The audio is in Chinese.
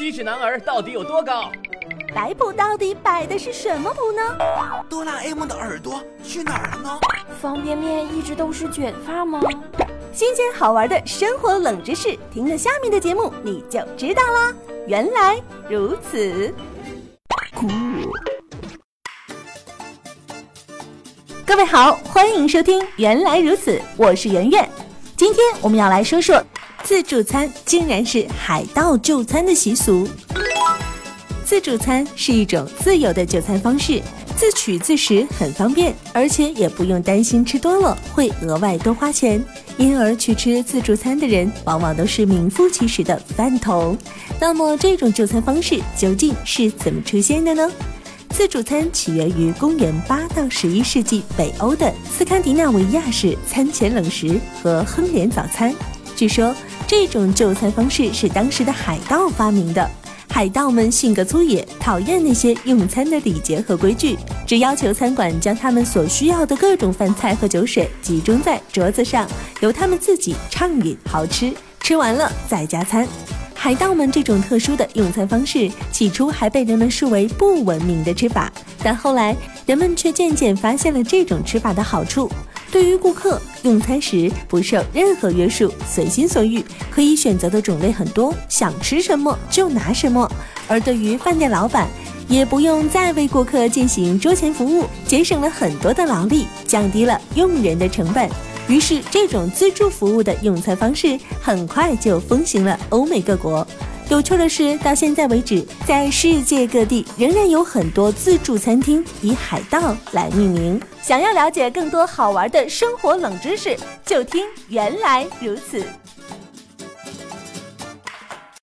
七尺男儿到底有多高？摆谱到底摆的是什么谱呢？哆啦 A 梦的耳朵去哪儿了呢？方便面一直都是卷发吗？新鲜好玩的生活冷知识，听了下面的节目你就知道啦。原来如此。各位好，欢迎收听《原来如此》，我是圆圆。今天我们要来说说，自助餐竟然是海盗就餐的习俗。自助餐是一种自由的就餐方式，自取自食很方便，而且也不用担心吃多了会额外多花钱。因而去吃自助餐的人，往往都是名副其实的饭桶。那么，这种就餐方式究竟是怎么出现的呢？自助餐起源于公元八到十一世纪北欧的斯堪的纳维亚式餐前冷食和亨联早餐。据说，这种就餐方式是当时的海盗发明的。海盗们性格粗野，讨厌那些用餐的礼节和规矩，只要求餐馆将他们所需要的各种饭菜和酒水集中在桌子上，由他们自己畅饮好吃，吃完了再加餐。海盗们这种特殊的用餐方式，起初还被人们视为不文明的吃法，但后来人们却渐渐发现了这种吃法的好处。对于顾客用餐时不受任何约束，随心所欲，可以选择的种类很多，想吃什么就拿什么；而对于饭店老板，也不用再为顾客进行桌前服务，节省了很多的劳力，降低了用人的成本。于是，这种自助服务的用餐方式很快就风行了欧美各国。有趣的是，到现在为止，在世界各地仍然有很多自助餐厅以海盗来命名。想要了解更多好玩的生活冷知识，就听原来如此。